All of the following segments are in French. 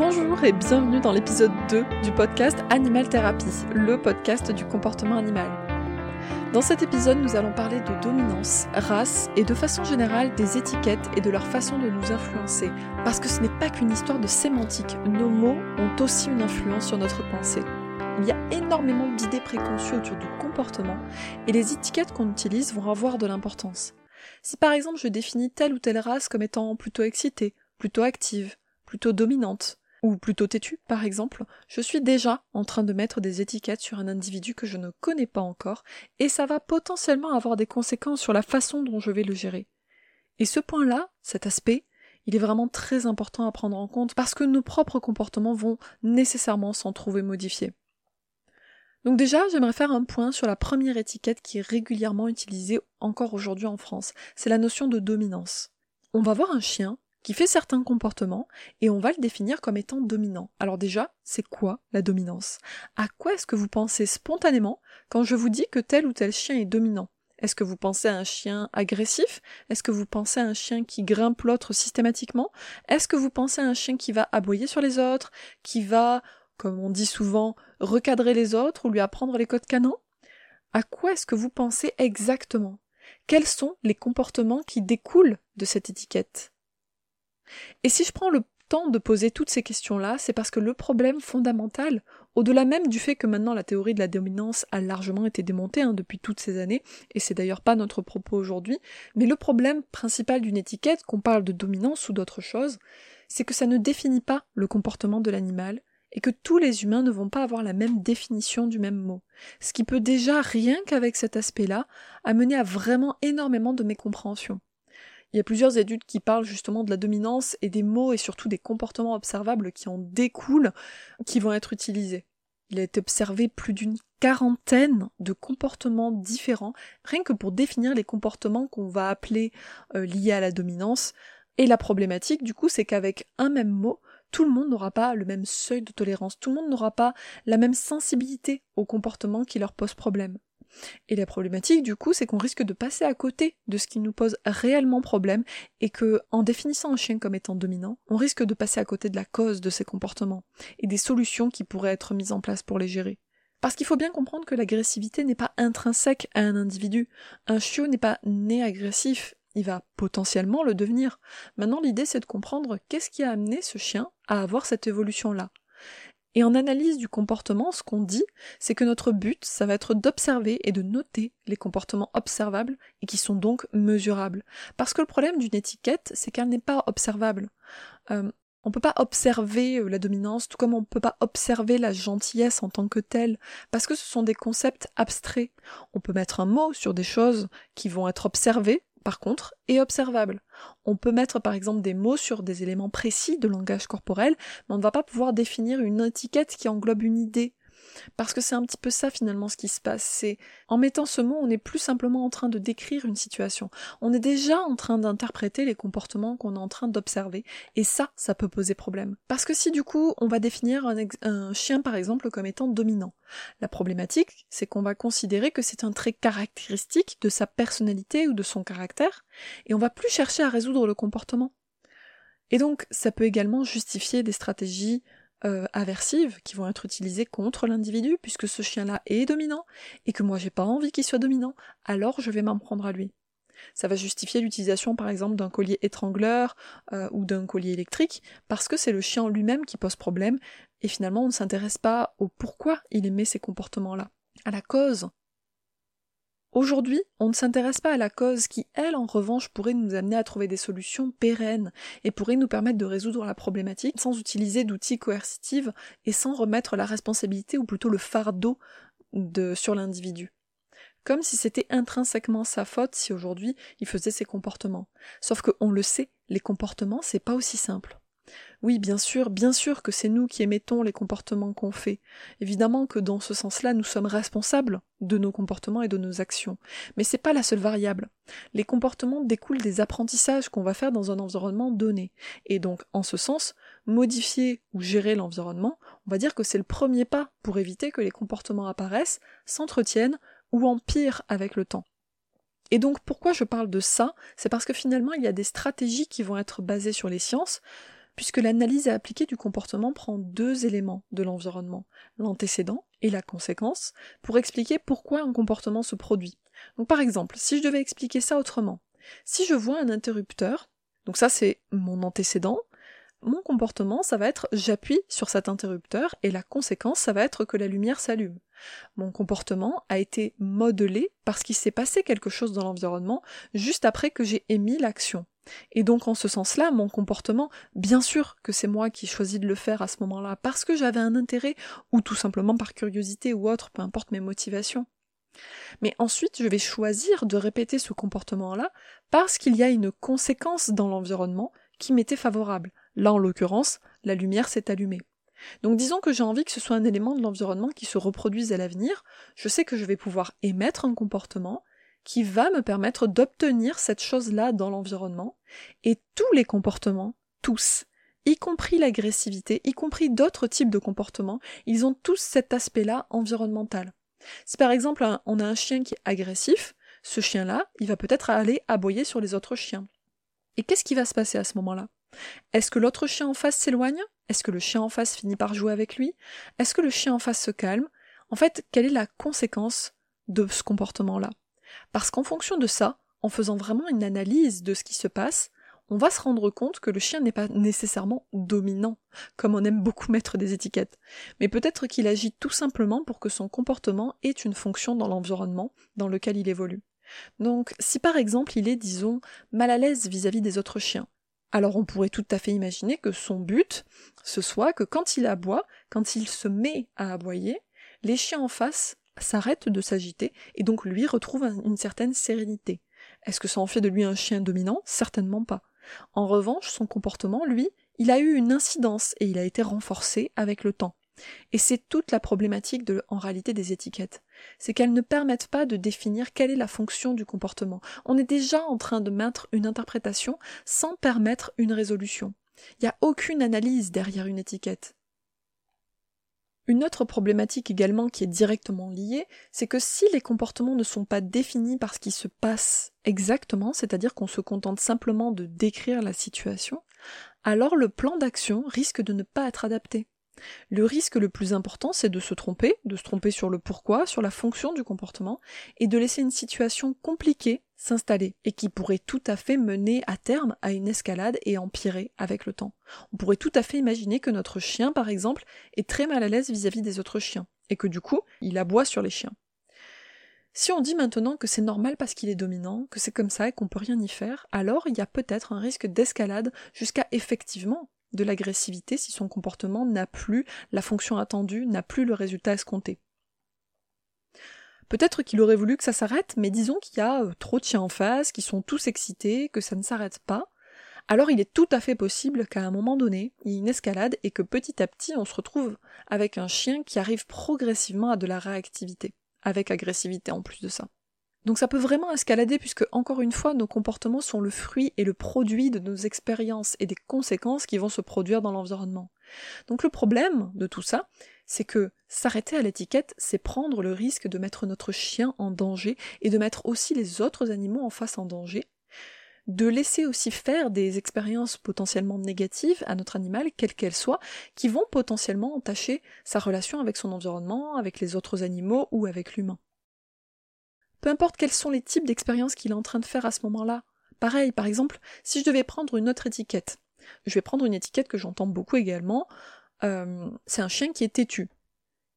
Bonjour et bienvenue dans l'épisode 2 du podcast Animal Therapy, le podcast du comportement animal. Dans cet épisode, nous allons parler de dominance, race et de façon générale des étiquettes et de leur façon de nous influencer. Parce que ce n'est pas qu'une histoire de sémantique, nos mots ont aussi une influence sur notre pensée. Il y a énormément d'idées préconçues autour du comportement et les étiquettes qu'on utilise vont avoir de l'importance. Si par exemple je définis telle ou telle race comme étant plutôt excitée, plutôt active, plutôt dominante, ou plutôt têtu par exemple, je suis déjà en train de mettre des étiquettes sur un individu que je ne connais pas encore, et ça va potentiellement avoir des conséquences sur la façon dont je vais le gérer. Et ce point-là, cet aspect, il est vraiment très important à prendre en compte parce que nos propres comportements vont nécessairement s'en trouver modifiés. Donc déjà, j'aimerais faire un point sur la première étiquette qui est régulièrement utilisée encore aujourd'hui en France. C'est la notion de dominance. On va voir un chien qui fait certains comportements et on va le définir comme étant dominant. Alors déjà, c'est quoi la dominance? À quoi est-ce que vous pensez spontanément quand je vous dis que tel ou tel chien est dominant? Est-ce que vous pensez à un chien agressif? Est-ce que vous pensez à un chien qui grimpe l'autre systématiquement? Est-ce que vous pensez à un chien qui va aboyer sur les autres, qui va, comme on dit souvent, recadrer les autres ou lui apprendre les codes canons? À quoi est-ce que vous pensez exactement? Quels sont les comportements qui découlent de cette étiquette? Et si je prends le temps de poser toutes ces questions-là, c'est parce que le problème fondamental, au-delà même du fait que maintenant la théorie de la dominance a largement été démontée hein, depuis toutes ces années, et c'est d'ailleurs pas notre propos aujourd'hui, mais le problème principal d'une étiquette, qu'on parle de dominance ou d'autre chose, c'est que ça ne définit pas le comportement de l'animal, et que tous les humains ne vont pas avoir la même définition du même mot. Ce qui peut déjà, rien qu'avec cet aspect-là, amener à vraiment énormément de mécompréhension. Il y a plusieurs études qui parlent justement de la dominance et des mots et surtout des comportements observables qui en découlent, qui vont être utilisés. Il a été observé plus d'une quarantaine de comportements différents, rien que pour définir les comportements qu'on va appeler euh, liés à la dominance. Et la problématique, du coup, c'est qu'avec un même mot, tout le monde n'aura pas le même seuil de tolérance, tout le monde n'aura pas la même sensibilité aux comportements qui leur posent problème. Et la problématique, du coup, c'est qu'on risque de passer à côté de ce qui nous pose réellement problème et que, en définissant un chien comme étant dominant, on risque de passer à côté de la cause de ses comportements et des solutions qui pourraient être mises en place pour les gérer. Parce qu'il faut bien comprendre que l'agressivité n'est pas intrinsèque à un individu. Un chiot n'est pas né agressif, il va potentiellement le devenir. Maintenant, l'idée c'est de comprendre qu'est-ce qui a amené ce chien à avoir cette évolution-là. Et en analyse du comportement, ce qu'on dit, c'est que notre but, ça va être d'observer et de noter les comportements observables et qui sont donc mesurables. Parce que le problème d'une étiquette, c'est qu'elle n'est pas observable. Euh, on peut pas observer euh, la dominance, tout comme on peut pas observer la gentillesse en tant que telle, parce que ce sont des concepts abstraits. On peut mettre un mot sur des choses qui vont être observées, par contre, est observable. On peut mettre par exemple des mots sur des éléments précis de langage corporel, mais on ne va pas pouvoir définir une étiquette qui englobe une idée. Parce que c'est un petit peu ça finalement ce qui se passe. C'est en mettant ce mot, on n'est plus simplement en train de décrire une situation. On est déjà en train d'interpréter les comportements qu'on est en train d'observer. Et ça, ça peut poser problème. Parce que si du coup on va définir un, un chien par exemple comme étant dominant, la problématique, c'est qu'on va considérer que c'est un trait caractéristique de sa personnalité ou de son caractère, et on va plus chercher à résoudre le comportement. Et donc, ça peut également justifier des stratégies euh, aversives qui vont être utilisées contre l'individu, puisque ce chien-là est dominant, et que moi j'ai pas envie qu'il soit dominant, alors je vais m'en prendre à lui. Ça va justifier l'utilisation par exemple d'un collier étrangleur euh, ou d'un collier électrique, parce que c'est le chien lui-même qui pose problème, et finalement on ne s'intéresse pas au pourquoi il émet ces comportements-là, à la cause. Aujourd'hui, on ne s'intéresse pas à la cause qui, elle, en revanche, pourrait nous amener à trouver des solutions pérennes et pourrait nous permettre de résoudre la problématique sans utiliser d'outils coercitifs et sans remettre la responsabilité ou plutôt le fardeau de, sur l'individu. Comme si c'était intrinsèquement sa faute si aujourd'hui il faisait ces comportements. Sauf que on le sait, les comportements c'est pas aussi simple. Oui, bien sûr, bien sûr que c'est nous qui émettons les comportements qu'on fait. Évidemment que dans ce sens-là, nous sommes responsables de nos comportements et de nos actions. Mais c'est pas la seule variable. Les comportements découlent des apprentissages qu'on va faire dans un environnement donné. Et donc, en ce sens, modifier ou gérer l'environnement, on va dire que c'est le premier pas pour éviter que les comportements apparaissent, s'entretiennent ou empirent avec le temps. Et donc pourquoi je parle de ça? C'est parce que finalement il y a des stratégies qui vont être basées sur les sciences, puisque l'analyse appliquée du comportement prend deux éléments de l'environnement, l'antécédent et la conséquence, pour expliquer pourquoi un comportement se produit. Donc par exemple, si je devais expliquer ça autrement, si je vois un interrupteur, donc ça c'est mon antécédent, mon comportement, ça va être j'appuie sur cet interrupteur et la conséquence, ça va être que la lumière s'allume. Mon comportement a été modelé parce qu'il s'est passé quelque chose dans l'environnement juste après que j'ai émis l'action. Et donc en ce sens-là, mon comportement, bien sûr que c'est moi qui choisis de le faire à ce moment-là, parce que j'avais un intérêt, ou tout simplement par curiosité ou autre, peu importe mes motivations. Mais ensuite, je vais choisir de répéter ce comportement-là parce qu'il y a une conséquence dans l'environnement qui m'était favorable. Là, en l'occurrence, la lumière s'est allumée. Donc disons que j'ai envie que ce soit un élément de l'environnement qui se reproduise à l'avenir, je sais que je vais pouvoir émettre un comportement qui va me permettre d'obtenir cette chose-là dans l'environnement, et tous les comportements, tous, y compris l'agressivité, y compris d'autres types de comportements, ils ont tous cet aspect-là environnemental. Si par exemple on a un chien qui est agressif, ce chien-là, il va peut-être aller aboyer sur les autres chiens. Et qu'est-ce qui va se passer à ce moment-là? Est-ce que l'autre chien en face s'éloigne? Est-ce que le chien en face finit par jouer avec lui? Est-ce que le chien en face se calme? En fait, quelle est la conséquence de ce comportement-là? Parce qu'en fonction de ça, en faisant vraiment une analyse de ce qui se passe, on va se rendre compte que le chien n'est pas nécessairement dominant, comme on aime beaucoup mettre des étiquettes, mais peut-être qu'il agit tout simplement pour que son comportement ait une fonction dans l'environnement dans lequel il évolue. Donc, si par exemple il est, disons, mal à l'aise vis-à-vis des autres chiens, alors on pourrait tout à fait imaginer que son but, ce soit que quand il aboie, quand il se met à aboyer, les chiens en face s'arrêtent de s'agiter et donc lui retrouvent une certaine sérénité. Est-ce que ça en fait de lui un chien dominant? Certainement pas. En revanche, son comportement, lui, il a eu une incidence et il a été renforcé avec le temps. Et c'est toute la problématique de, en réalité des étiquettes. C'est qu'elles ne permettent pas de définir quelle est la fonction du comportement. On est déjà en train de mettre une interprétation sans permettre une résolution. Il n'y a aucune analyse derrière une étiquette. Une autre problématique également qui est directement liée, c'est que si les comportements ne sont pas définis par ce qui se passe exactement, c'est-à-dire qu'on se contente simplement de décrire la situation, alors le plan d'action risque de ne pas être adapté. Le risque le plus important, c'est de se tromper, de se tromper sur le pourquoi, sur la fonction du comportement, et de laisser une situation compliquée s'installer, et qui pourrait tout à fait mener à terme à une escalade et empirer avec le temps. On pourrait tout à fait imaginer que notre chien, par exemple, est très mal à l'aise vis-à-vis des autres chiens, et que du coup, il aboie sur les chiens. Si on dit maintenant que c'est normal parce qu'il est dominant, que c'est comme ça et qu'on peut rien y faire, alors il y a peut-être un risque d'escalade jusqu'à effectivement de l'agressivité si son comportement n'a plus la fonction attendue, n'a plus le résultat escompté. Peut-être qu'il aurait voulu que ça s'arrête, mais disons qu'il y a euh, trop de chiens en face, qui sont tous excités, que ça ne s'arrête pas. Alors il est tout à fait possible qu'à un moment donné, il y ait une escalade et que petit à petit on se retrouve avec un chien qui arrive progressivement à de la réactivité, avec agressivité en plus de ça. Donc ça peut vraiment escalader puisque, encore une fois, nos comportements sont le fruit et le produit de nos expériences et des conséquences qui vont se produire dans l'environnement. Donc le problème de tout ça, c'est que s'arrêter à l'étiquette, c'est prendre le risque de mettre notre chien en danger et de mettre aussi les autres animaux en face en danger, de laisser aussi faire des expériences potentiellement négatives à notre animal, quelles qu'elles soient, qui vont potentiellement entacher sa relation avec son environnement, avec les autres animaux ou avec l'humain. Peu importe quels sont les types d'expériences qu'il est en train de faire à ce moment-là. Pareil, par exemple, si je devais prendre une autre étiquette, je vais prendre une étiquette que j'entends beaucoup également, euh, c'est un chien qui est têtu.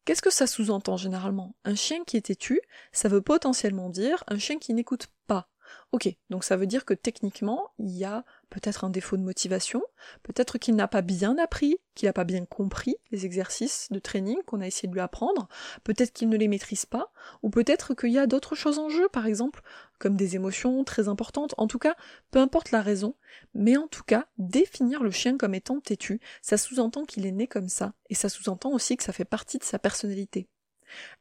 Qu'est-ce que ça sous-entend généralement? Un chien qui est têtu, ça veut potentiellement dire un chien qui n'écoute pas. Ok, donc ça veut dire que techniquement, il y a peut-être un défaut de motivation, peut-être qu'il n'a pas bien appris, qu'il n'a pas bien compris les exercices de training qu'on a essayé de lui apprendre, peut-être qu'il ne les maîtrise pas, ou peut-être qu'il y a d'autres choses en jeu, par exemple, comme des émotions très importantes, en tout cas, peu importe la raison, mais en tout cas, définir le chien comme étant têtu, ça sous-entend qu'il est né comme ça, et ça sous-entend aussi que ça fait partie de sa personnalité.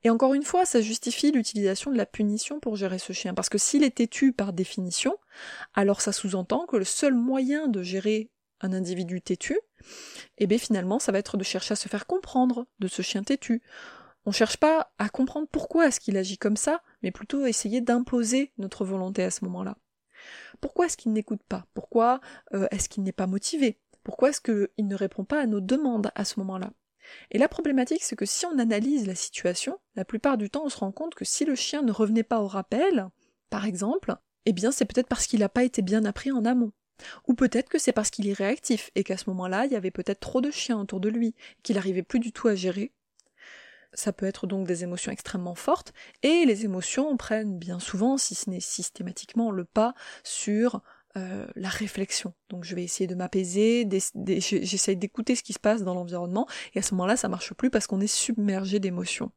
Et encore une fois, ça justifie l'utilisation de la punition pour gérer ce chien, parce que s'il est têtu par définition, alors ça sous-entend que le seul moyen de gérer un individu têtu, eh bien finalement, ça va être de chercher à se faire comprendre de ce chien têtu. On cherche pas à comprendre pourquoi est-ce qu'il agit comme ça, mais plutôt essayer d'imposer notre volonté à ce moment-là. Pourquoi est-ce qu'il n'écoute pas? Pourquoi euh, est-ce qu'il n'est pas motivé? Pourquoi est-ce qu'il ne répond pas à nos demandes à ce moment-là? Et la problématique, c'est que si on analyse la situation, la plupart du temps, on se rend compte que si le chien ne revenait pas au rappel, par exemple, eh bien c'est peut-être parce qu'il n'a pas été bien appris en amont. Ou peut-être que c'est parce qu'il est réactif et qu'à ce moment-là, il y avait peut-être trop de chiens autour de lui, qu'il n'arrivait plus du tout à gérer. Ça peut être donc des émotions extrêmement fortes, et les émotions prennent bien souvent, si ce n'est systématiquement, le pas sur euh, la réflexion. Donc je vais essayer de m'apaiser, j'essaye d'écouter ce qui se passe dans l'environnement, et à ce moment-là, ça marche plus parce qu'on est submergé d'émotions.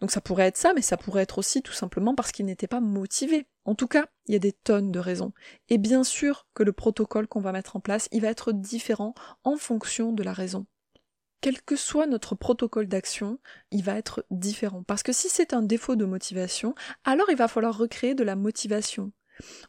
Donc ça pourrait être ça, mais ça pourrait être aussi tout simplement parce qu'il n'était pas motivé. En tout cas, il y a des tonnes de raisons. Et bien sûr que le protocole qu'on va mettre en place, il va être différent en fonction de la raison. Quel que soit notre protocole d'action, il va être différent. Parce que si c'est un défaut de motivation, alors il va falloir recréer de la motivation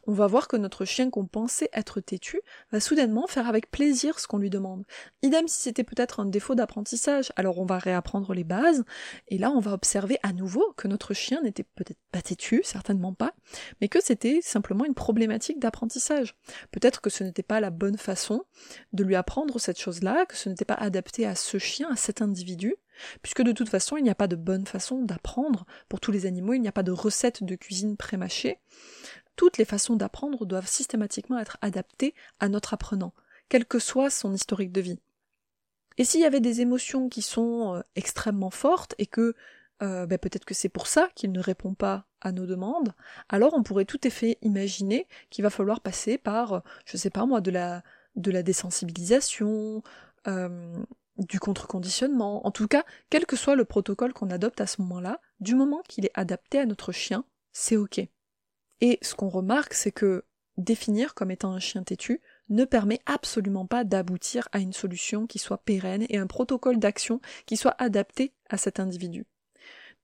on va voir que notre chien qu'on pensait être têtu va soudainement faire avec plaisir ce qu'on lui demande. Idem si c'était peut-être un défaut d'apprentissage, alors on va réapprendre les bases, et là on va observer à nouveau que notre chien n'était peut-être pas têtu, certainement pas, mais que c'était simplement une problématique d'apprentissage. Peut-être que ce n'était pas la bonne façon de lui apprendre cette chose-là, que ce n'était pas adapté à ce chien, à cet individu, puisque de toute façon il n'y a pas de bonne façon d'apprendre pour tous les animaux, il n'y a pas de recette de cuisine prémâchée toutes les façons d'apprendre doivent systématiquement être adaptées à notre apprenant, quel que soit son historique de vie. Et s'il y avait des émotions qui sont euh, extrêmement fortes et que euh, ben, peut-être que c'est pour ça qu'il ne répond pas à nos demandes, alors on pourrait tout à fait imaginer qu'il va falloir passer par, euh, je sais pas moi, de la, de la désensibilisation, du contre-conditionnement, en tout cas, quel que soit le protocole qu'on adopte à ce moment-là, du moment qu'il est adapté à notre chien, c'est ok. Et ce qu'on remarque, c'est que définir comme étant un chien têtu ne permet absolument pas d'aboutir à une solution qui soit pérenne et un protocole d'action qui soit adapté à cet individu.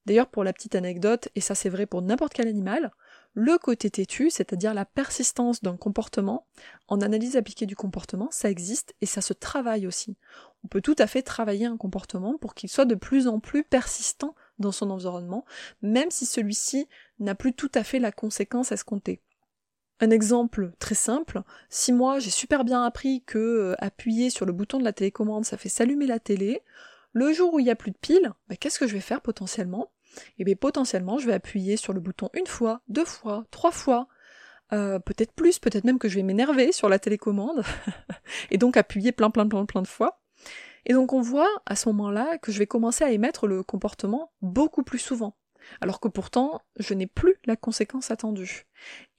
D'ailleurs, pour la petite anecdote, et ça c'est vrai pour n'importe quel animal, le côté têtu, c'est-à-dire la persistance d'un comportement, en analyse appliquée du comportement, ça existe et ça se travaille aussi. On peut tout à fait travailler un comportement pour qu'il soit de plus en plus persistant dans son environnement, même si celui-ci n'a plus tout à fait la conséquence escomptée. Un exemple très simple, si moi j'ai super bien appris que euh, appuyer sur le bouton de la télécommande ça fait s'allumer la télé, le jour où il n'y a plus de pile, bah, qu'est-ce que je vais faire potentiellement? Eh bien potentiellement je vais appuyer sur le bouton une fois, deux fois, trois fois, euh, peut-être plus, peut-être même que je vais m'énerver sur la télécommande, et donc appuyer plein plein plein plein de fois. Et donc on voit à ce moment-là que je vais commencer à émettre le comportement beaucoup plus souvent, alors que pourtant je n'ai plus la conséquence attendue.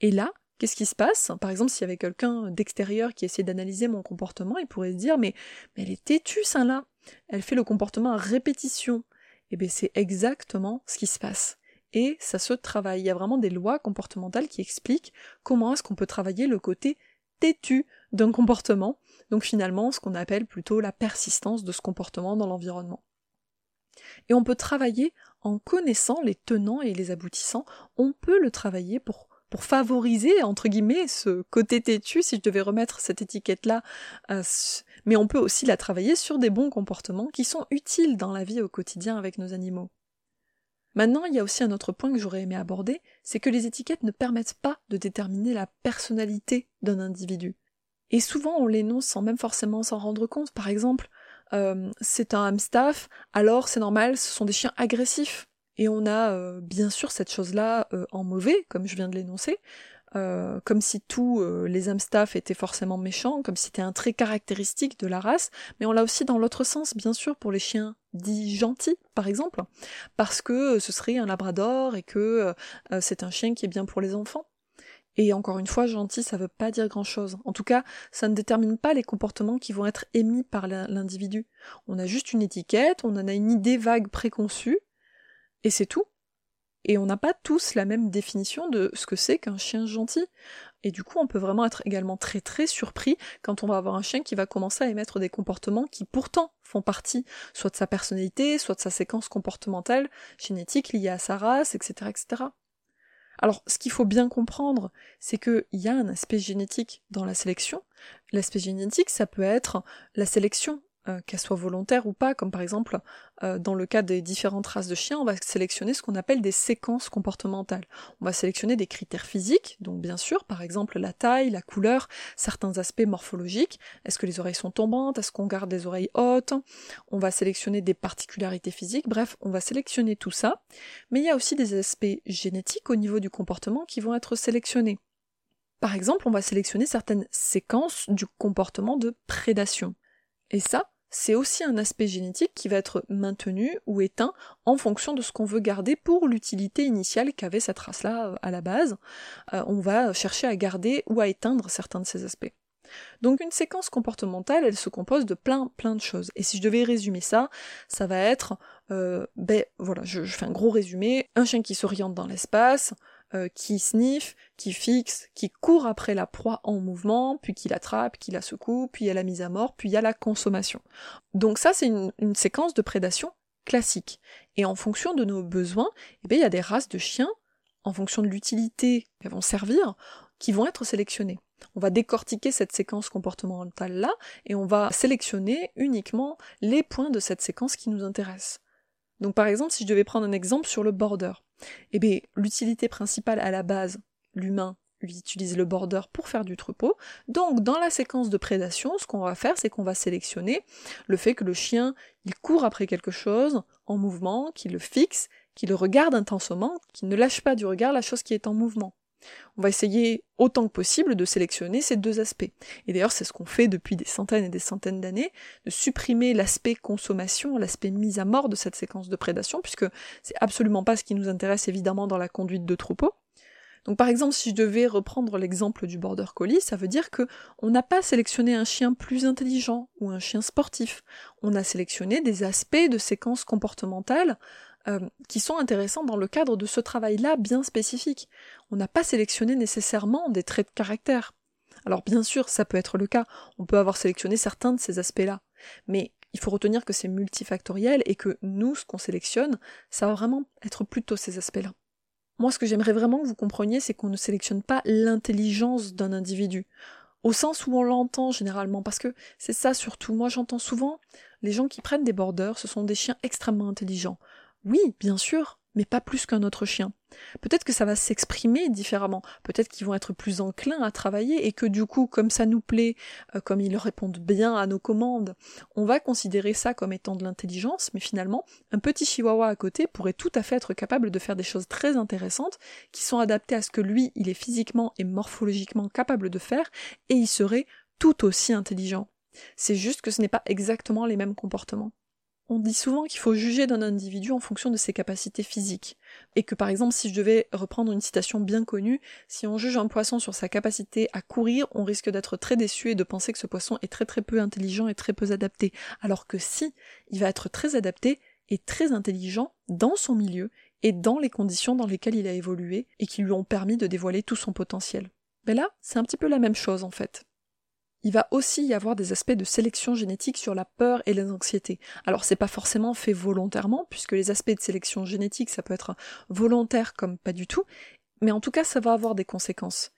Et là, qu'est-ce qui se passe? Par exemple, s'il y avait quelqu'un d'extérieur qui essayait d'analyser mon comportement, il pourrait se dire mais, elle est têtue celle-là, elle fait le comportement à répétition. Et eh bien c'est exactement ce qui se passe. Et ça se travaille. Il y a vraiment des lois comportementales qui expliquent comment est-ce qu'on peut travailler le côté têtu d'un comportement, donc finalement ce qu'on appelle plutôt la persistance de ce comportement dans l'environnement. Et on peut travailler en connaissant les tenants et les aboutissants, on peut le travailler pour, favoriser, entre guillemets, ce côté têtu, si je devais remettre cette étiquette-là, mais on peut aussi la travailler sur des bons comportements qui sont utiles dans la vie au quotidien avec nos animaux. Maintenant, il y a aussi un autre point que j'aurais aimé aborder, c'est que les étiquettes ne permettent pas de déterminer la personnalité d'un individu. Et souvent on l'énonce sans même forcément s'en rendre compte. Par exemple, euh, c'est un hamstaff, alors c'est normal, ce sont des chiens agressifs. Et on a euh, bien sûr cette chose-là euh, en mauvais, comme je viens de l'énoncer, comme si tous les hamstaffs étaient forcément méchants, comme si c'était un trait caractéristique de la race, mais on l'a aussi dans l'autre sens, bien sûr, pour les chiens dits gentils, par exemple, parce que ce serait un labrador et que c'est un chien qui est bien pour les enfants. Et encore une fois, gentil, ça veut pas dire grand chose. En tout cas, ça ne détermine pas les comportements qui vont être émis par l'individu. On a juste une étiquette, on en a une idée vague préconçue, et c'est tout. Et on n'a pas tous la même définition de ce que c'est qu'un chien gentil. Et du coup, on peut vraiment être également très très surpris quand on va avoir un chien qui va commencer à émettre des comportements qui pourtant font partie soit de sa personnalité, soit de sa séquence comportementale, génétique liée à sa race, etc. etc. Alors, ce qu'il faut bien comprendre, c'est qu'il y a un aspect génétique dans la sélection. L'aspect génétique, ça peut être la sélection euh, qu'elles soient volontaires ou pas, comme par exemple euh, dans le cas des différentes races de chiens, on va sélectionner ce qu'on appelle des séquences comportementales. On va sélectionner des critères physiques, donc bien sûr, par exemple la taille, la couleur, certains aspects morphologiques, est-ce que les oreilles sont tombantes, est-ce qu'on garde des oreilles hautes, on va sélectionner des particularités physiques, bref, on va sélectionner tout ça, mais il y a aussi des aspects génétiques au niveau du comportement qui vont être sélectionnés. Par exemple, on va sélectionner certaines séquences du comportement de prédation. Et ça, c'est aussi un aspect génétique qui va être maintenu ou éteint en fonction de ce qu'on veut garder pour l'utilité initiale qu'avait cette race-là euh, à la base. Euh, on va chercher à garder ou à éteindre certains de ces aspects. Donc une séquence comportementale, elle se compose de plein plein de choses. Et si je devais résumer ça, ça va être, euh, ben voilà, je, je, fais un gros résumé, un chien qui s'oriente dans l'espace, euh, qui sniffe, qui fixe, qui court après la proie en mouvement, puis qui l'attrape, qui la secoue, puis il y a la mise à mort, puis il y a la consommation. Donc ça, c'est une, séquence de prédation classique. Et en fonction de nos besoins, eh bien, il y a des races de chiens, en fonction de l'utilité qu'elles vont servir, qui vont être sélectionnées. On va décortiquer cette séquence comportementale-là et on va sélectionner uniquement les points de cette séquence qui nous intéressent. Donc par exemple, si je devais prendre un exemple sur le border, eh bien, l'utilité principale à la base, l'humain utilise le border pour faire du troupeau. Donc, dans la séquence de prédation, ce qu'on va faire, c'est qu'on va sélectionner le fait que le chien, il court après quelque chose en mouvement, qu'il le fixe, qu'il le regarde intensément, qu'il ne lâche pas du regard la chose qui est en mouvement. On va essayer autant que possible de sélectionner ces deux aspects. Et d'ailleurs, c'est ce qu'on fait depuis des centaines et des centaines d'années, de supprimer l'aspect consommation, l'aspect mise à mort de cette séquence de prédation, puisque c'est absolument pas ce qui nous intéresse évidemment dans la conduite de troupeau. Donc par exemple, si je devais reprendre l'exemple du border collie, ça veut dire que on n'a pas sélectionné un chien plus intelligent ou un chien sportif. On a sélectionné des aspects de séquences comportementales euh, qui sont intéressants dans le cadre de ce travail-là bien spécifique. On n'a pas sélectionné nécessairement des traits de caractère. Alors bien sûr, ça peut être le cas, on peut avoir sélectionné certains de ces aspects-là, mais il faut retenir que c'est multifactoriel et que nous, ce qu'on sélectionne, ça va vraiment être plutôt ces aspects-là. Moi, ce que j'aimerais vraiment que vous compreniez, c'est qu'on ne sélectionne pas l'intelligence d'un individu, au sens où on l'entend généralement, parce que c'est ça surtout. Moi, j'entends souvent les gens qui prennent des borders, ce sont des chiens extrêmement intelligents. Oui, bien sûr, mais pas plus qu'un autre chien. Peut-être que ça va s'exprimer différemment, peut-être qu'ils vont être plus enclins à travailler et que du coup, comme ça nous plaît, euh, comme ils répondent bien à nos commandes, on va considérer ça comme étant de l'intelligence, mais finalement, un petit chihuahua à côté pourrait tout à fait être capable de faire des choses très intéressantes qui sont adaptées à ce que lui, il est physiquement et morphologiquement capable de faire, et il serait tout aussi intelligent. C'est juste que ce n'est pas exactement les mêmes comportements. On dit souvent qu'il faut juger d'un individu en fonction de ses capacités physiques, et que par exemple si je devais reprendre une citation bien connue, si on juge un poisson sur sa capacité à courir, on risque d'être très déçu et de penser que ce poisson est très très peu intelligent et très peu adapté, alors que si, il va être très adapté et très intelligent dans son milieu et dans les conditions dans lesquelles il a évolué et qui lui ont permis de dévoiler tout son potentiel. Mais là, c'est un petit peu la même chose en fait il va aussi y avoir des aspects de sélection génétique sur la peur et les anxiétés. Alors c'est pas forcément fait volontairement, puisque les aspects de sélection génétique, ça peut être volontaire comme pas du tout, mais en tout cas ça va avoir des conséquences.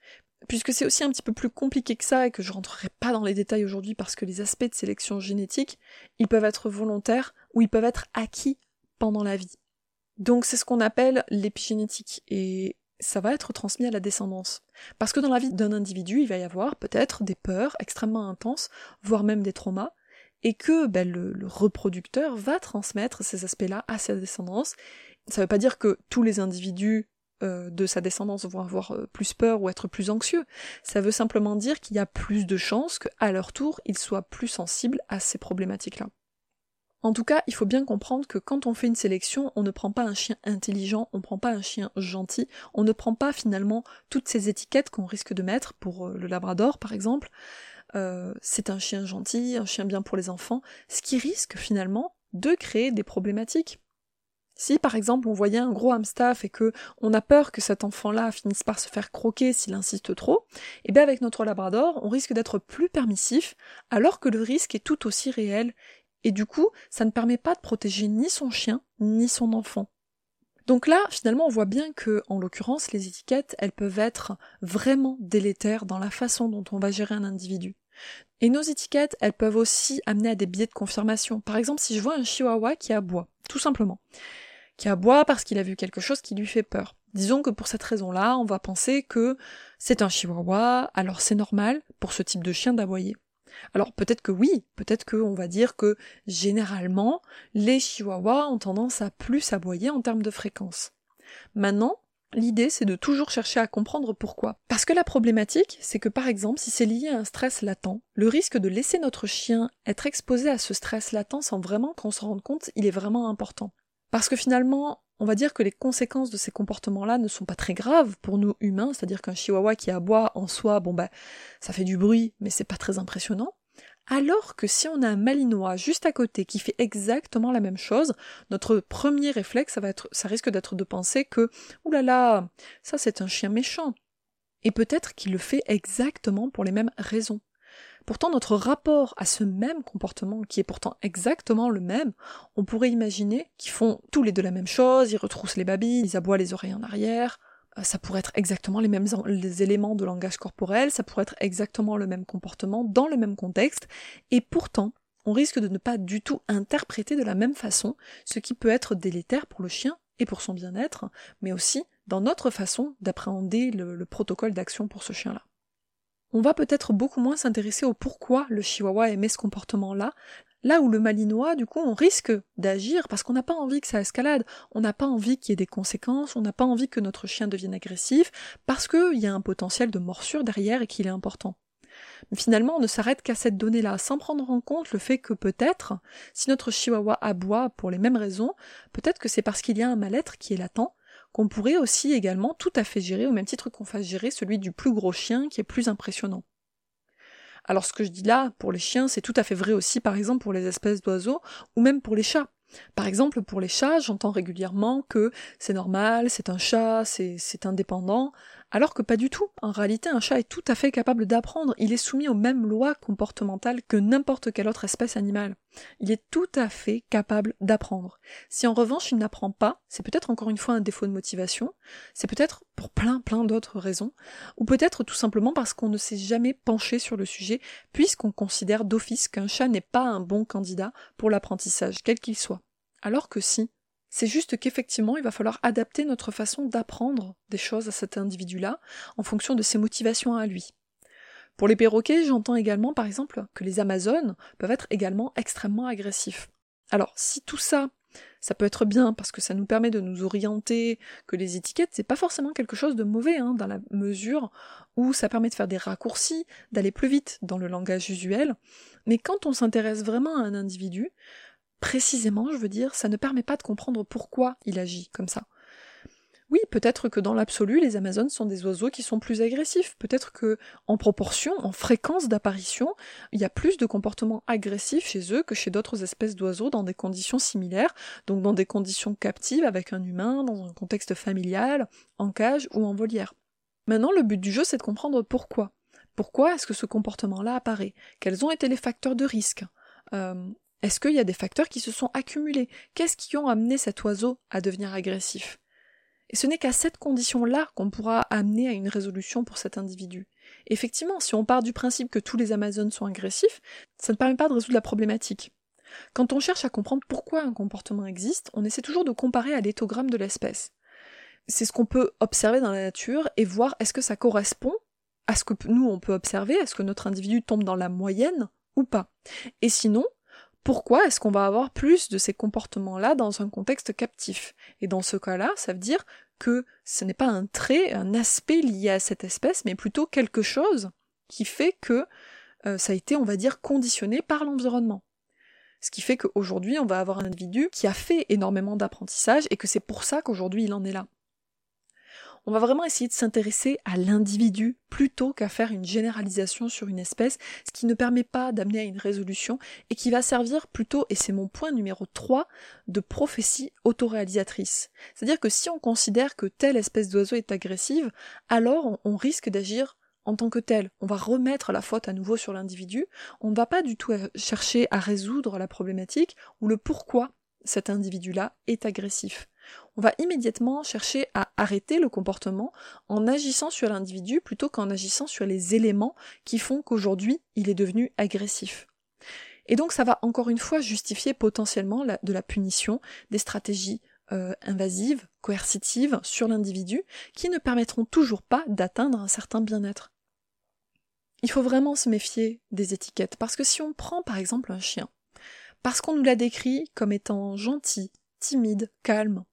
Puisque c'est aussi un petit peu plus compliqué que ça et que je rentrerai pas dans les détails aujourd'hui parce que les aspects de sélection génétique, ils peuvent être volontaires ou ils peuvent être acquis pendant la vie. Donc c'est ce qu'on appelle l'épigénétique. Et ça va être transmis à la descendance. Parce que dans la vie d'un individu, il va y avoir peut-être des peurs extrêmement intenses, voire même des traumas, et que ben, le, reproducteur va transmettre ces aspects-là à sa descendance. Ça ne veut pas dire que tous les individus euh, de sa descendance vont avoir euh, plus peur ou être plus anxieux. Ça veut simplement dire qu'il y a plus de chances qu'à leur tour, ils soient plus sensibles à ces problématiques-là. En tout cas, il faut bien comprendre que quand on fait une sélection, on ne prend pas un chien intelligent, on ne prend pas un chien gentil, on ne prend pas finalement toutes ces étiquettes qu'on risque de mettre pour euh, le labrador par exemple. Euh, c'est un chien gentil, un chien bien pour les enfants, ce qui risque finalement de créer des problématiques. Si par exemple on voyait un gros hamstaff et que on a peur que cet enfant-là finisse par se faire croquer s'il insiste trop, et eh bien avec notre labrador, on risque d'être plus permissif alors que le risque est tout aussi réel et du coup, ça ne permet pas de protéger ni son chien, ni son enfant. Donc là, finalement, on voit bien que, en l'occurrence, les étiquettes, elles peuvent être vraiment délétères dans la façon dont on va gérer un individu. Et nos étiquettes, elles peuvent aussi amener à des biais de confirmation. Par exemple, si je vois un chihuahua qui aboie, tout simplement, qui aboie parce qu'il a vu quelque chose qui lui fait peur. Disons que pour cette raison-là, on va penser que c'est un chihuahua, alors c'est normal pour ce type de chien d'aboyer. Alors peut-être que oui, peut-être qu'on va dire que généralement, les chihuahuas ont tendance à plus aboyer en termes de fréquence. Maintenant, L'idée, c'est de toujours chercher à comprendre pourquoi. Parce que la problématique, c'est que par exemple, si c'est lié à un stress latent, le risque de laisser notre chien être exposé à ce stress latent sans vraiment qu'on se rende compte, il est vraiment important. Parce que finalement, on va dire que les conséquences de ces comportements-là ne sont pas très graves pour nous humains, c'est-à-dire qu'un chihuahua qui aboie en soi, bon bah, ça fait du bruit, mais c'est pas très impressionnant. Alors que si on a un malinois juste à côté qui fait exactement la même chose, notre premier réflexe, ça, va être, ça risque d'être de penser que, oulala, ça c'est un chien méchant. Et peut-être qu'il le fait exactement pour les mêmes raisons. Pourtant, notre rapport à ce même comportement, qui est pourtant exactement le même, on pourrait imaginer qu'ils font tous les deux la même chose, ils retroussent les babines, ils aboient les oreilles en arrière, euh, ça pourrait être exactement les mêmes éléments de langage corporel, ça pourrait être exactement le même comportement dans le même contexte, et pourtant, on risque de ne pas du tout interpréter de la même façon, ce qui peut être délétère pour le chien et pour son bien-être, mais aussi dans notre façon d'appréhender le protocole d'action pour ce chien-là. On va peut-être beaucoup moins s'intéresser au pourquoi le chihuahua aimait ce comportement-là, Là où le malinois, du coup, on risque d'agir parce qu'on n'a pas envie que ça escalade, on n'a pas envie qu'il y ait des conséquences, on n'a pas envie que notre chien devienne agressif, parce qu'il y a un potentiel de morsure derrière et qu'il est important. Mais finalement, on ne s'arrête qu'à cette donnée-là, sans prendre en compte le fait que peut-être, si notre chihuahua aboie pour les mêmes raisons, peut-être que c'est parce qu'il y a un mal-être qui est latent, qu'on pourrait aussi également tout à fait gérer, au même titre qu'on fasse gérer celui du plus gros chien qui est plus impressionnant. Alors ce que je dis là, pour les chiens, c'est tout à fait vrai aussi par exemple pour les espèces d'oiseaux, ou même pour les chats. Par exemple, pour les chats, j'entends régulièrement que c'est normal, c'est un chat, c'est indépendant, alors que pas du tout. En réalité, un chat est tout à fait capable d'apprendre, il est soumis aux mêmes lois comportementales que n'importe quelle autre espèce animale. Il est tout à fait capable d'apprendre. Si en revanche il n'apprend pas, c'est peut-être encore une fois un défaut de motivation, c'est peut-être pour plein plein d'autres raisons, ou peut-être tout simplement parce qu'on ne s'est jamais penché sur le sujet, puisqu'on considère d'office qu'un chat n'est pas un bon candidat pour l'apprentissage, quel qu'il soit. Alors que si, c'est juste qu'effectivement, il va falloir adapter notre façon d'apprendre des choses à cet individu-là en fonction de ses motivations à lui. Pour les perroquets, j'entends également par exemple que les Amazones peuvent être également extrêmement agressifs. Alors, si tout ça, ça peut être bien parce que ça nous permet de nous orienter, que les étiquettes, c'est pas forcément quelque chose de mauvais, hein, dans la mesure où ça permet de faire des raccourcis, d'aller plus vite dans le langage usuel, mais quand on s'intéresse vraiment à un individu, précisément, je veux dire, ça ne permet pas de comprendre pourquoi il agit comme ça. Oui, peut-être que dans l'absolu, les Amazones sont des oiseaux qui sont plus agressifs. Peut-être que, en proportion, en fréquence d'apparition, il y a plus de comportements agressifs chez eux que chez d'autres espèces d'oiseaux dans des conditions similaires, donc dans des conditions captives avec un humain, dans un contexte familial, en cage ou en volière. Maintenant, le but du jeu, c'est de comprendre pourquoi. Pourquoi est-ce que ce comportement-là apparaît? Quels ont été les facteurs de risque? Euh, est-ce qu'il y a des facteurs qui se sont accumulés? Qu'est-ce qui ont amené cet oiseau à devenir agressif? Et ce n'est qu'à cette condition-là qu'on pourra amener à une résolution pour cet individu. Effectivement, si on part du principe que tous les Amazones sont agressifs, ça ne permet pas de résoudre la problématique. Quand on cherche à comprendre pourquoi un comportement existe, on essaie toujours de comparer à l'éthogramme de l'espèce. C'est ce qu'on peut observer dans la nature et voir est-ce que ça correspond à ce que nous on peut observer, est-ce que notre individu tombe dans la moyenne ou pas. Et sinon, pourquoi est-ce qu'on va avoir plus de ces comportements-là dans un contexte captif? Et dans ce cas-là, ça veut dire que ce n'est pas un trait, un aspect lié à cette espèce, mais plutôt quelque chose qui fait que euh, ça a été, on va dire, conditionné par l'environnement. Ce qui fait qu'aujourd'hui, on va avoir un individu qui a fait énormément d'apprentissage et que c'est pour ça qu'aujourd'hui il en est là on va vraiment essayer de s'intéresser à l'individu plutôt qu'à faire une généralisation sur une espèce, ce qui ne permet pas d'amener à une résolution et qui va servir plutôt, et c'est mon point numéro 3, de prophétie autoréalisatrice. C'est-à-dire que si on considère que telle espèce d'oiseau est agressive, alors on, risque d'agir en tant que tel. On va remettre la faute à nouveau sur l'individu. On ne va pas du tout chercher à résoudre la problématique ou le pourquoi cet individu-là est agressif. On va immédiatement chercher à arrêter le comportement en agissant sur l'individu plutôt qu'en agissant sur les éléments qui font qu'aujourd'hui il est devenu agressif. Et donc ça va encore une fois justifier potentiellement de la punition, des stratégies euh, invasives, coercitives sur l'individu, qui ne permettront toujours pas d'atteindre un certain bien-être. Il faut vraiment se méfier des étiquettes, parce que si on prend par exemple un chien, parce qu'on nous l'a décrit comme étant gentil, timide, calme,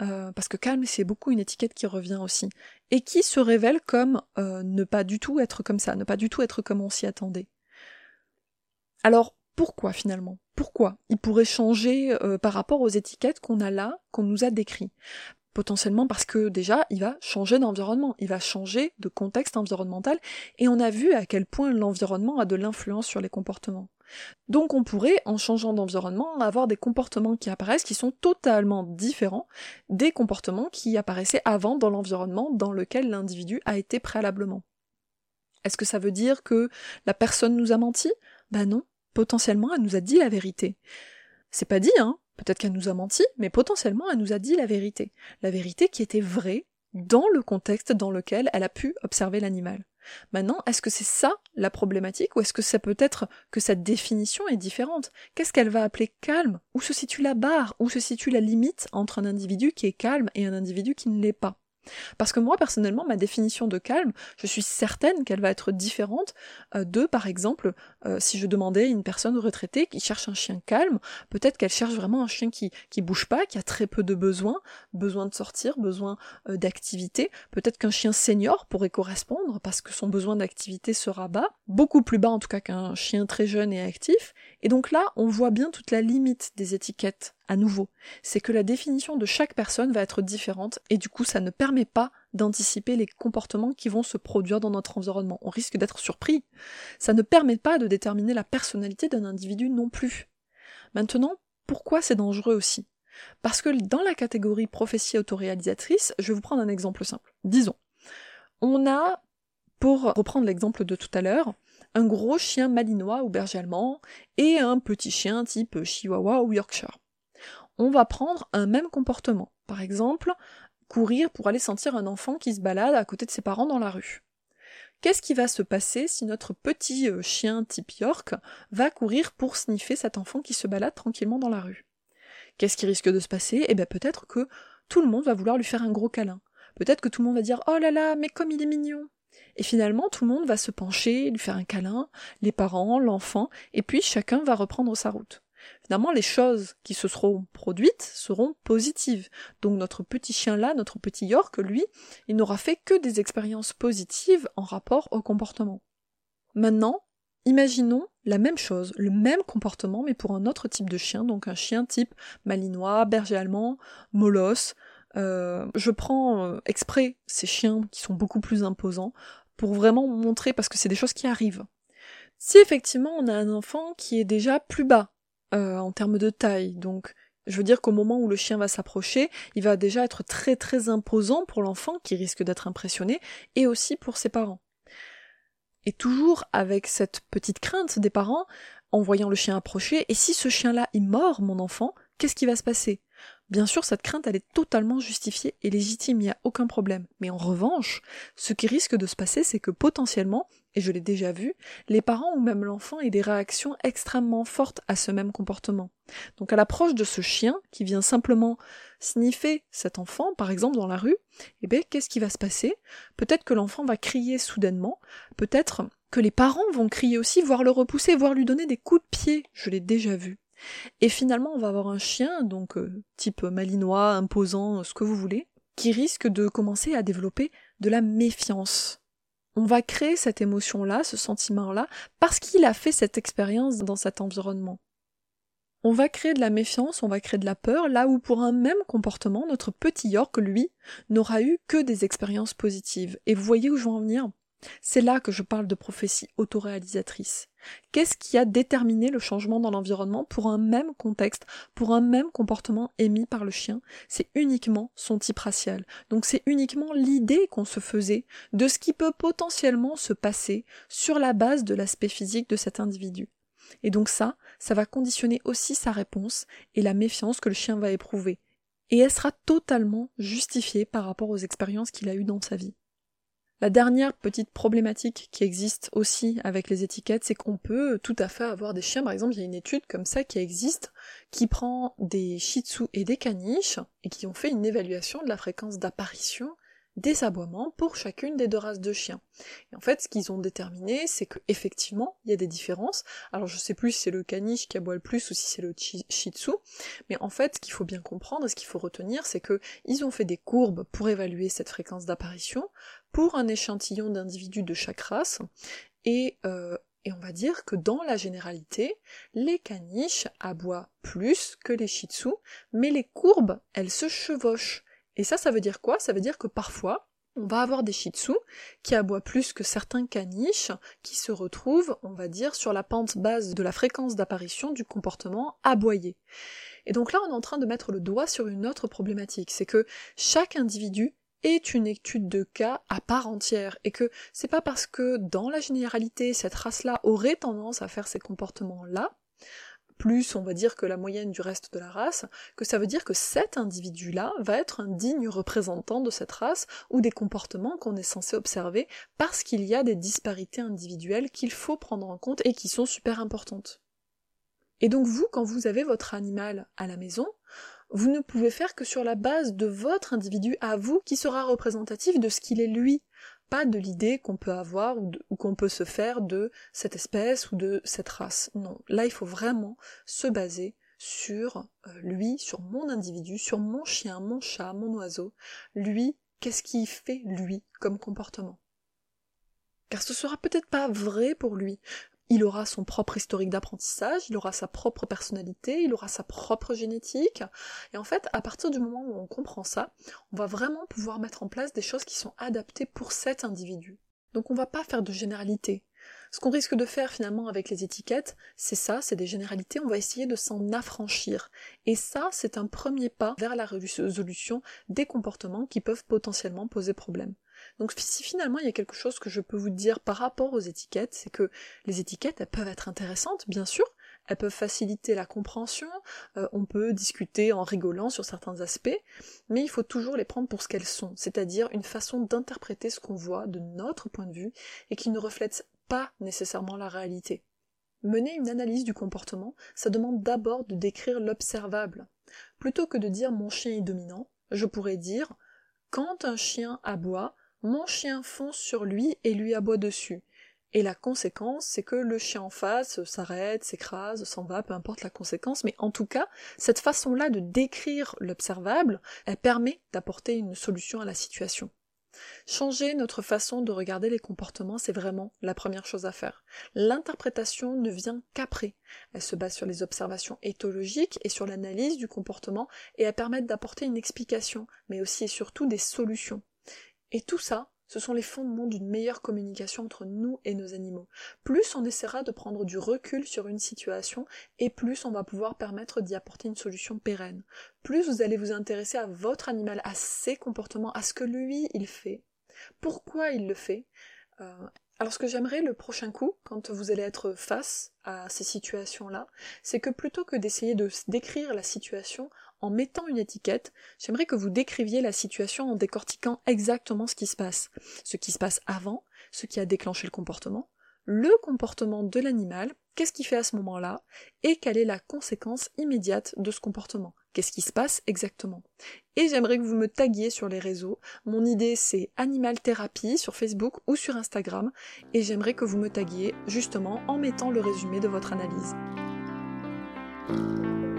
euh, parce que calme c'est beaucoup une étiquette qui revient aussi, et qui se révèle comme euh, ne pas du tout être comme ça, ne pas du tout être comme on s'y attendait. Alors pourquoi finalement? Pourquoi? Il pourrait changer euh, par rapport aux étiquettes qu'on a là, qu'on nous a décrit Potentiellement parce que déjà, il va changer d'environnement, il va changer de contexte environnemental, et on a vu à quel point l'environnement a de l'influence sur les comportements. Donc on pourrait, en changeant d'environnement, avoir des comportements qui apparaissent qui sont totalement différents des comportements qui apparaissaient avant dans l'environnement dans lequel l'individu a été préalablement. Est-ce que ça veut dire que la personne nous a menti? Ben non, potentiellement elle nous a dit la vérité. C'est pas dit, hein, peut-être qu'elle nous a menti, mais potentiellement elle nous a dit la vérité. La vérité qui était vraie dans le contexte dans lequel elle a pu observer l'animal. Maintenant, est-ce que c'est ça la problématique ou est-ce que ça peut être que cette définition est différente? Qu'est-ce qu'elle va appeler calme? Où se situe la barre? Où se situe la limite entre un individu qui est calme et un individu qui ne l'est pas? Parce que moi, personnellement, ma définition de calme, je suis certaine qu'elle va être différente euh, de, par exemple, euh, si je demandais une personne retraitée qui cherche un chien calme, peut-être qu'elle cherche vraiment un chien qui, qui bouge pas, qui a très peu de besoins, besoin de sortir, besoin euh, d'activité. Peut-être qu'un chien senior pourrait correspondre parce que son besoin d'activité sera bas, beaucoup plus bas en tout cas qu'un chien très jeune et actif. Et donc là, on voit bien toute la limite des étiquettes à nouveau, c'est que la définition de chaque personne va être différente et du coup ça ne permet pas d'anticiper les comportements qui vont se produire dans notre environnement. On risque d'être surpris. Ça ne permet pas de déterminer la personnalité d'un individu non plus. Maintenant, pourquoi c'est dangereux aussi? Parce que dans la catégorie prophétie autoréalisatrice, je vais vous prendre un exemple simple. Disons, on a, pour reprendre l'exemple de tout à l'heure, un gros chien malinois ou berger allemand et un petit chien type chihuahua ou yorkshire on va prendre un même comportement. Par exemple, courir pour aller sentir un enfant qui se balade à côté de ses parents dans la rue. Qu'est-ce qui va se passer si notre petit euh, chien type York va courir pour sniffer cet enfant qui se balade tranquillement dans la rue? Qu'est-ce qui risque de se passer? Eh bien peut-être que tout le monde va vouloir lui faire un gros câlin. Peut-être que tout le monde va dire Oh là là, mais comme il est mignon Et finalement tout le monde va se pencher, lui faire un câlin, les parents, l'enfant, et puis chacun va reprendre sa route finalement les choses qui se seront produites seront positives. Donc notre petit chien là, notre petit York, lui, il n'aura fait que des expériences positives en rapport au comportement. Maintenant, imaginons la même chose, le même comportement, mais pour un autre type de chien, donc un chien type malinois, berger allemand, molosse. Euh, je prends euh, exprès ces chiens qui sont beaucoup plus imposants pour vraiment montrer, parce que c'est des choses qui arrivent. Si effectivement on a un enfant qui est déjà plus bas, euh, en termes de taille. Donc, je veux dire qu'au moment où le chien va s'approcher, il va déjà être très très imposant pour l'enfant qui risque d'être impressionné et aussi pour ses parents. Et toujours avec cette petite crainte des parents en voyant le chien approcher, et si ce chien-là il mord mon enfant, qu'est-ce qui va se passer? Bien sûr, cette crainte, elle est totalement justifiée et légitime, il n'y a aucun problème. Mais en revanche, ce qui risque de se passer, c'est que potentiellement, et je l'ai déjà vu, les parents ou même l'enfant aient des réactions extrêmement fortes à ce même comportement. Donc à l'approche de ce chien qui vient simplement sniffer cet enfant, par exemple dans la rue, eh bien qu'est-ce qui va se passer? Peut-être que l'enfant va crier soudainement, peut-être que les parents vont crier aussi, voire le repousser, voire lui donner des coups de pied, je l'ai déjà vu. Et finalement, on va avoir un chien, donc euh, type malinois, imposant, ce que vous voulez, qui risque de commencer à développer de la méfiance. On va créer cette émotion-là, ce sentiment-là, parce qu'il a fait cette expérience dans cet environnement. On va créer de la méfiance, on va créer de la peur, là où pour un même comportement, notre petit York, lui, n'aura eu que des expériences positives. Et vous voyez où je veux en venir? C'est là que je parle de prophétie autoréalisatrice. Qu'est-ce qui a déterminé le changement dans l'environnement pour un même contexte, pour un même comportement émis par le chien? C'est uniquement son type racial. Donc c'est uniquement l'idée qu'on se faisait de ce qui peut potentiellement se passer sur la base de l'aspect physique de cet individu. Et donc ça, ça va conditionner aussi sa réponse et la méfiance que le chien va éprouver. et elle sera totalement justifiée par rapport aux expériences qu'il a eues dans sa vie. La dernière petite problématique qui existe aussi avec les étiquettes, c'est qu'on peut tout à fait avoir des chiens, par exemple, il y a une étude comme ça qui existe, qui prend des shih tzu et des caniches, et qui ont fait une évaluation de la fréquence d'apparition des aboiements pour chacune des deux races de chiens. Et en fait, ce qu'ils ont déterminé, c'est que effectivement, il y a des différences. Alors, je sais plus si c'est le caniche qui aboie le plus ou si c'est le shih tzu, mais en fait, ce qu'il faut bien comprendre et ce qu'il faut retenir, c'est que ils ont fait des courbes pour évaluer cette fréquence d'apparition pour un échantillon d'individus de chaque race, et euh, et on va dire que dans la généralité, les caniches aboient plus que les shih tzu, mais les courbes, elles se chevauchent. Et ça, ça veut dire quoi? Ça veut dire que parfois, on va avoir des shih tzu qui aboient plus que certains caniches qui se retrouvent, on va dire, sur la pente basse de la fréquence d'apparition du comportement aboyé. Et donc là, on est en train de mettre le doigt sur une autre problématique, c'est que chaque individu est une étude de cas à part entière et que c'est pas parce que dans la généralité cette race-là aurait tendance à faire ces comportements-là plus on va dire que la moyenne du reste de la race, que ça veut dire que cet individu-là va être un digne représentant de cette race ou des comportements qu'on est censé observer parce qu'il y a des disparités individuelles qu'il faut prendre en compte et qui sont super importantes. Et donc vous, quand vous avez votre animal à la maison, vous ne pouvez faire que sur la base de votre individu à vous qui sera représentatif de ce qu'il est lui pas de l'idée qu'on peut avoir ou, qu'on peut se faire de cette espèce ou de cette race. Non, là il faut vraiment se baser sur euh, lui, sur mon individu, sur mon chien, mon chat, mon oiseau. Lui, qu'est-ce qu'il fait lui comme comportement? Car ce sera peut-être pas vrai pour lui il aura son propre historique d'apprentissage, il aura sa propre personnalité, il aura sa propre génétique. Et en fait, à partir du moment où on comprend ça, on va vraiment pouvoir mettre en place des choses qui sont adaptées pour cet individu. Donc on va pas faire de généralité. Ce qu'on risque de faire finalement avec les étiquettes, c'est ça, c'est des généralités, on va essayer de s'en affranchir. Et ça, c'est un premier pas vers la résolution des comportements qui peuvent potentiellement poser problème. Donc si finalement il y a quelque chose que je peux vous dire par rapport aux étiquettes, c'est que les étiquettes, elles peuvent être intéressantes, bien sûr, elles peuvent faciliter la compréhension, euh, on peut discuter en rigolant sur certains aspects, mais il faut toujours les prendre pour ce qu'elles sont, c'est-à-dire une façon d'interpréter ce qu'on voit de notre point de vue et qui ne reflète pas nécessairement la réalité. Mener une analyse du comportement, ça demande d'abord de décrire l'observable. Plutôt que de dire mon chien est dominant, je pourrais dire quand un chien aboie, mon chien fonce sur lui et lui aboie dessus. Et la conséquence, c'est que le chien en face s'arrête, s'écrase, s'en va, peu importe la conséquence, mais en tout cas, cette façon-là de décrire l'observable, elle permet d'apporter une solution à la situation. Changer notre façon de regarder les comportements, c'est vraiment la première chose à faire. L'interprétation ne vient qu'après. Elle se base sur les observations éthologiques et sur l'analyse du comportement et elle permet d'apporter une explication, mais aussi et surtout des solutions. Et tout ça, ce sont les fondements d'une meilleure communication entre nous et nos animaux. Plus on essaiera de prendre du recul sur une situation, et plus on va pouvoir permettre d'y apporter une solution pérenne. Plus vous allez vous intéresser à votre animal, à ses comportements, à ce que lui il fait, pourquoi il le fait? Euh, alors ce que j'aimerais le prochain coup, quand vous allez être face à ces situations-là, c'est que plutôt que d'essayer de décrire la situation en mettant une étiquette, j'aimerais que vous décriviez la situation en décortiquant exactement ce qui se passe. Ce qui se passe avant, ce qui a déclenché le comportement, le comportement de l'animal, qu'est-ce qu'il fait à ce moment-là, et quelle est la conséquence immédiate de ce comportement. Qu'est-ce qui se passe exactement? Et j'aimerais que vous me taguiez sur les réseaux. Mon idée c'est Animal Thérapie sur Facebook ou sur Instagram, et j'aimerais que vous me taguiez justement en mettant le résumé de votre analyse.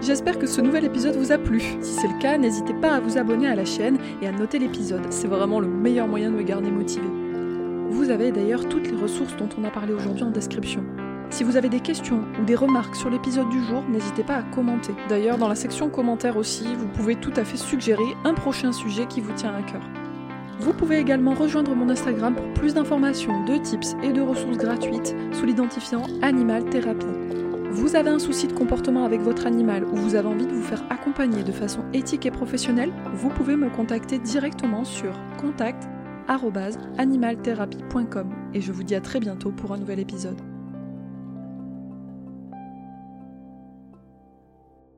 J'espère que ce nouvel épisode vous a plu. Si c'est le cas, n'hésitez pas à vous abonner à la chaîne et à noter l'épisode. C'est vraiment le meilleur moyen de me garder motivé. Vous avez d'ailleurs toutes les ressources dont on a parlé aujourd'hui en description. Si vous avez des questions ou des remarques sur l'épisode du jour, n'hésitez pas à commenter. D'ailleurs, dans la section commentaires aussi, vous pouvez tout à fait suggérer un prochain sujet qui vous tient à cœur. Vous pouvez également rejoindre mon Instagram pour plus d'informations, de tips et de ressources gratuites sous l'identifiant Animal Thérapie. Vous avez un souci de comportement avec votre animal ou vous avez envie de vous faire accompagner de façon éthique et professionnelle, vous pouvez me contacter directement sur contact@animaltherapie.com et je vous dis à très bientôt pour un nouvel épisode.